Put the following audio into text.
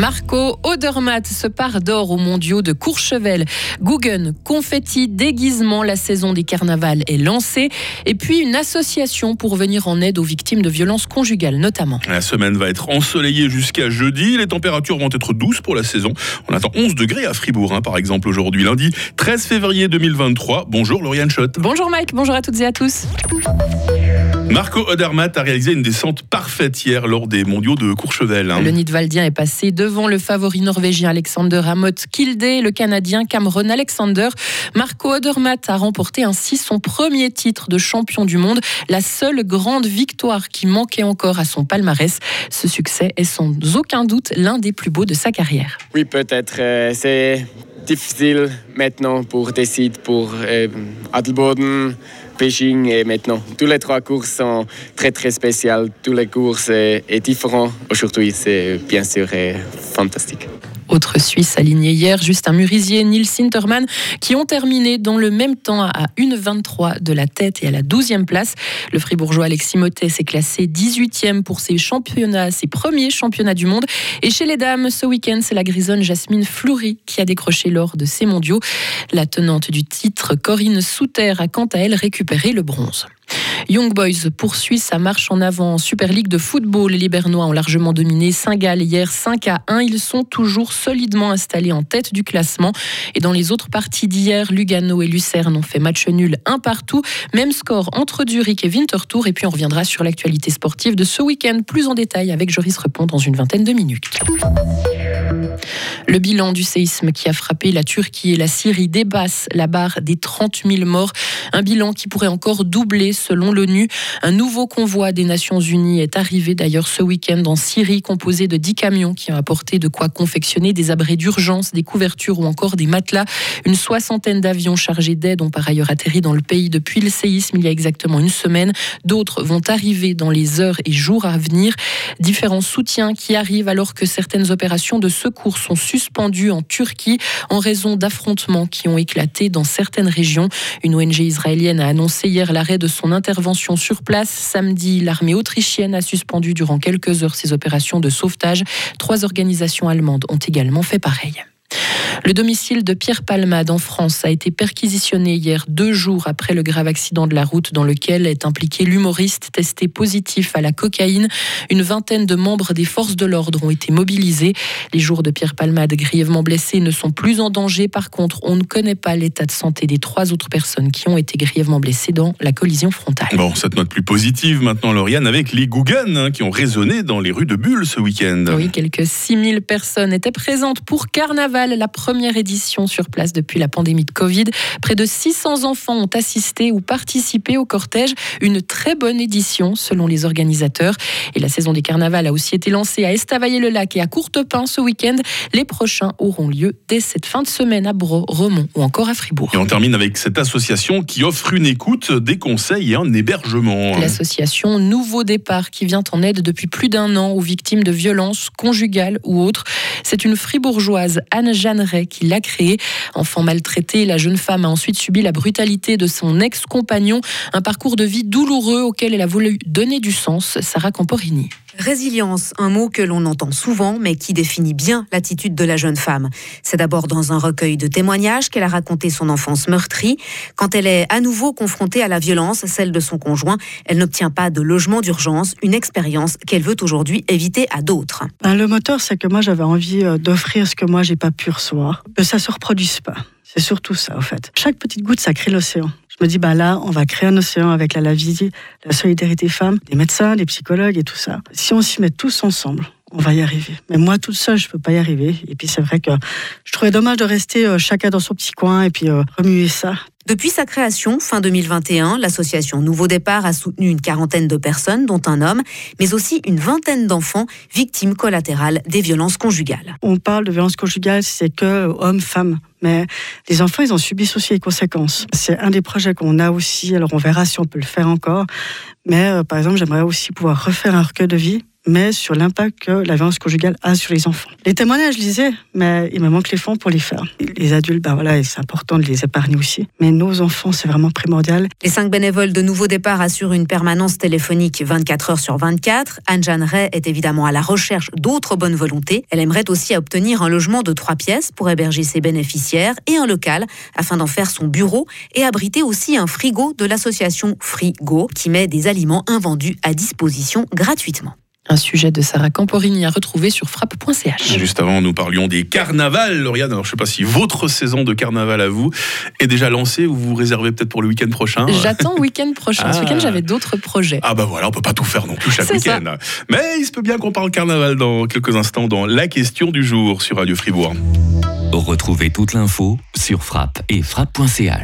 Marco Odermatt se part d'or aux mondiaux de Courchevel. Guggen, confetti, déguisement, la saison des carnavals est lancée. Et puis une association pour venir en aide aux victimes de violences conjugales notamment. La semaine va être ensoleillée jusqu'à jeudi. Les températures vont être douces pour la saison. On attend 11 degrés à Fribourg, hein, par exemple, aujourd'hui, lundi 13 février 2023. Bonjour Lauriane Schott. Bonjour Mike, bonjour à toutes et à tous. Marco Odermatt a réalisé une descente parfaite hier lors des mondiaux de Courchevel. Hein. Le Nidwaldien est passé devant le favori norvégien Alexander Amott Kilde et le Canadien Cameron Alexander. Marco Odermatt a remporté ainsi son premier titre de champion du monde, la seule grande victoire qui manquait encore à son palmarès. Ce succès est sans aucun doute l'un des plus beaux de sa carrière. Oui, peut-être. Euh, c'est difficile maintenant pour des sites pour euh, Adelboden, Beijing et maintenant. Tous les trois courses sont très très spéciales. Tous les courses sont différents. Aujourd'hui, c'est bien sûr fantastique. Autre Suisse aligné hier, Justin Murisier, Nils Sinterman, qui ont terminé dans le même temps à 1,23 de la tête et à la 12e place. Le fribourgeois Alexis Motet s'est classé 18e pour ses championnats, ses premiers championnats du monde. Et chez les dames, ce week-end, c'est la grisonne Jasmine Fleury qui a décroché l'or de ces mondiaux. La tenante du titre, Corinne Souter, a quant à elle récupéré le bronze. Young Boys poursuit sa marche en avant en Super League de football. Les Bernois ont largement dominé Saint-Gall hier 5 à 1. Ils sont toujours solidement installés en tête du classement. Et dans les autres parties d'hier, Lugano et Lucerne ont fait match nul un partout. Même score entre Zurich et Winterthur. Et puis on reviendra sur l'actualité sportive de ce week-end plus en détail avec Joris Repont dans une vingtaine de minutes. Le bilan du séisme qui a frappé la Turquie et la Syrie dépasse la barre des 30 000 morts. Un bilan qui pourrait encore doubler selon l'ONU. Un nouveau convoi des Nations Unies est arrivé d'ailleurs ce week-end en Syrie, composé de 10 camions qui ont apporté de quoi confectionner des abris d'urgence, des couvertures ou encore des matelas. Une soixantaine d'avions chargés d'aide ont par ailleurs atterri dans le pays depuis le séisme il y a exactement une semaine. D'autres vont arriver dans les heures et jours à venir. Différents soutiens qui arrivent alors que certaines opérations de secours sont suspendues en Turquie en raison d'affrontements qui ont éclaté dans certaines régions. Une ONG israélienne a annoncé hier l'arrêt de son intervention sur place. Samedi, l'armée autrichienne a suspendu durant quelques heures ses opérations de sauvetage. Trois organisations allemandes ont également fait pareil. Le domicile de Pierre Palmade en France a été perquisitionné hier deux jours après le grave accident de la route dans lequel est impliqué l'humoriste testé positif à la cocaïne. Une vingtaine de membres des forces de l'ordre ont été mobilisés. Les jours de Pierre Palmade grièvement blessé ne sont plus en danger. Par contre, on ne connaît pas l'état de santé des trois autres personnes qui ont été grièvement blessées dans la collision frontale. Bon, cette note plus positive maintenant, Lauriane, avec les Gougan hein, qui ont résonné dans les rues de Bulle ce week-end. Oui, quelques 6000 personnes étaient présentes pour Carnaval, la première édition sur place depuis la pandémie de Covid. Près de 600 enfants ont assisté ou participé au cortège. Une très bonne édition selon les organisateurs. Et la saison des carnavals a aussi été lancée à Estavayer-le-Lac et à Courtepin ce week-end. Les prochains auront lieu dès cette fin de semaine à Bro, Romont ou encore à Fribourg. Et on termine avec cette association qui offre une écoute, des conseils et un hébergement. L'association Nouveau Départ qui vient en aide depuis plus d'un an aux victimes de violences conjugales ou autres. C'est une fribourgeoise, Anne Jeanneret qui l'a créé. Enfant maltraité, la jeune femme a ensuite subi la brutalité de son ex-compagnon, un parcours de vie douloureux auquel elle a voulu donner du sens. Sarah Camporini. Résilience, un mot que l'on entend souvent, mais qui définit bien l'attitude de la jeune femme. C'est d'abord dans un recueil de témoignages qu'elle a raconté son enfance meurtrie. Quand elle est à nouveau confrontée à la violence, celle de son conjoint, elle n'obtient pas de logement d'urgence, une expérience qu'elle veut aujourd'hui éviter à d'autres. Ben, le moteur, c'est que moi j'avais envie euh, d'offrir ce que moi j'ai pas pu recevoir, que ça se reproduise pas. C'est surtout ça, au fait. Chaque petite goutte, ça crée l'océan. Je me dis, bah là, on va créer un océan avec la, la solidarité femmes, les médecins, les psychologues et tout ça. Si on s'y met tous ensemble, on va y arriver. Mais moi, toute seule, je peux pas y arriver. Et puis, c'est vrai que je trouvais dommage de rester euh, chacun dans son petit coin et puis euh, remuer ça. Depuis sa création, fin 2021, l'association Nouveau Départ a soutenu une quarantaine de personnes, dont un homme, mais aussi une vingtaine d'enfants victimes collatérales des violences conjugales. On parle de violences conjugales, c'est que hommes-femmes. Mais les enfants, ils ont subi aussi les conséquences. C'est un des projets qu'on a aussi. Alors, on verra si on peut le faire encore. Mais euh, par exemple, j'aimerais aussi pouvoir refaire un recueil de vie mais sur l'impact que la violence conjugale a sur les enfants. Les témoignages, je lisais, mais il me manque les fonds pour les faire. Les adultes, ben voilà, c'est important de les épargner aussi. Mais nos enfants, c'est vraiment primordial. Les cinq bénévoles de Nouveau Départ assurent une permanence téléphonique 24 heures sur 24. Anne-Jeanne Ray est évidemment à la recherche d'autres bonnes volontés. Elle aimerait aussi obtenir un logement de trois pièces pour héberger ses bénéficiaires et un local afin d'en faire son bureau et abriter aussi un frigo de l'association Frigo qui met des aliments invendus à disposition gratuitement. Un sujet de Sarah Camporini à retrouver sur frappe.ch. Juste avant, nous parlions des carnavals, Lauriane. Alors, je ne sais pas si votre saison de carnaval à vous est déjà lancée ou vous réservez peut-être pour le week-end prochain. J'attends le week-end prochain. Ce Ah. week-end, j'avais d'autres projets. Ah bah voilà, on peut pas tout faire non plus chaque ça. week-end. Mais il se peut bien qu'on parle carnaval dans quelques instants dans la question du jour sur Radio Fribourg. Retrouvez toute l'info sur frappe et frappe.ch.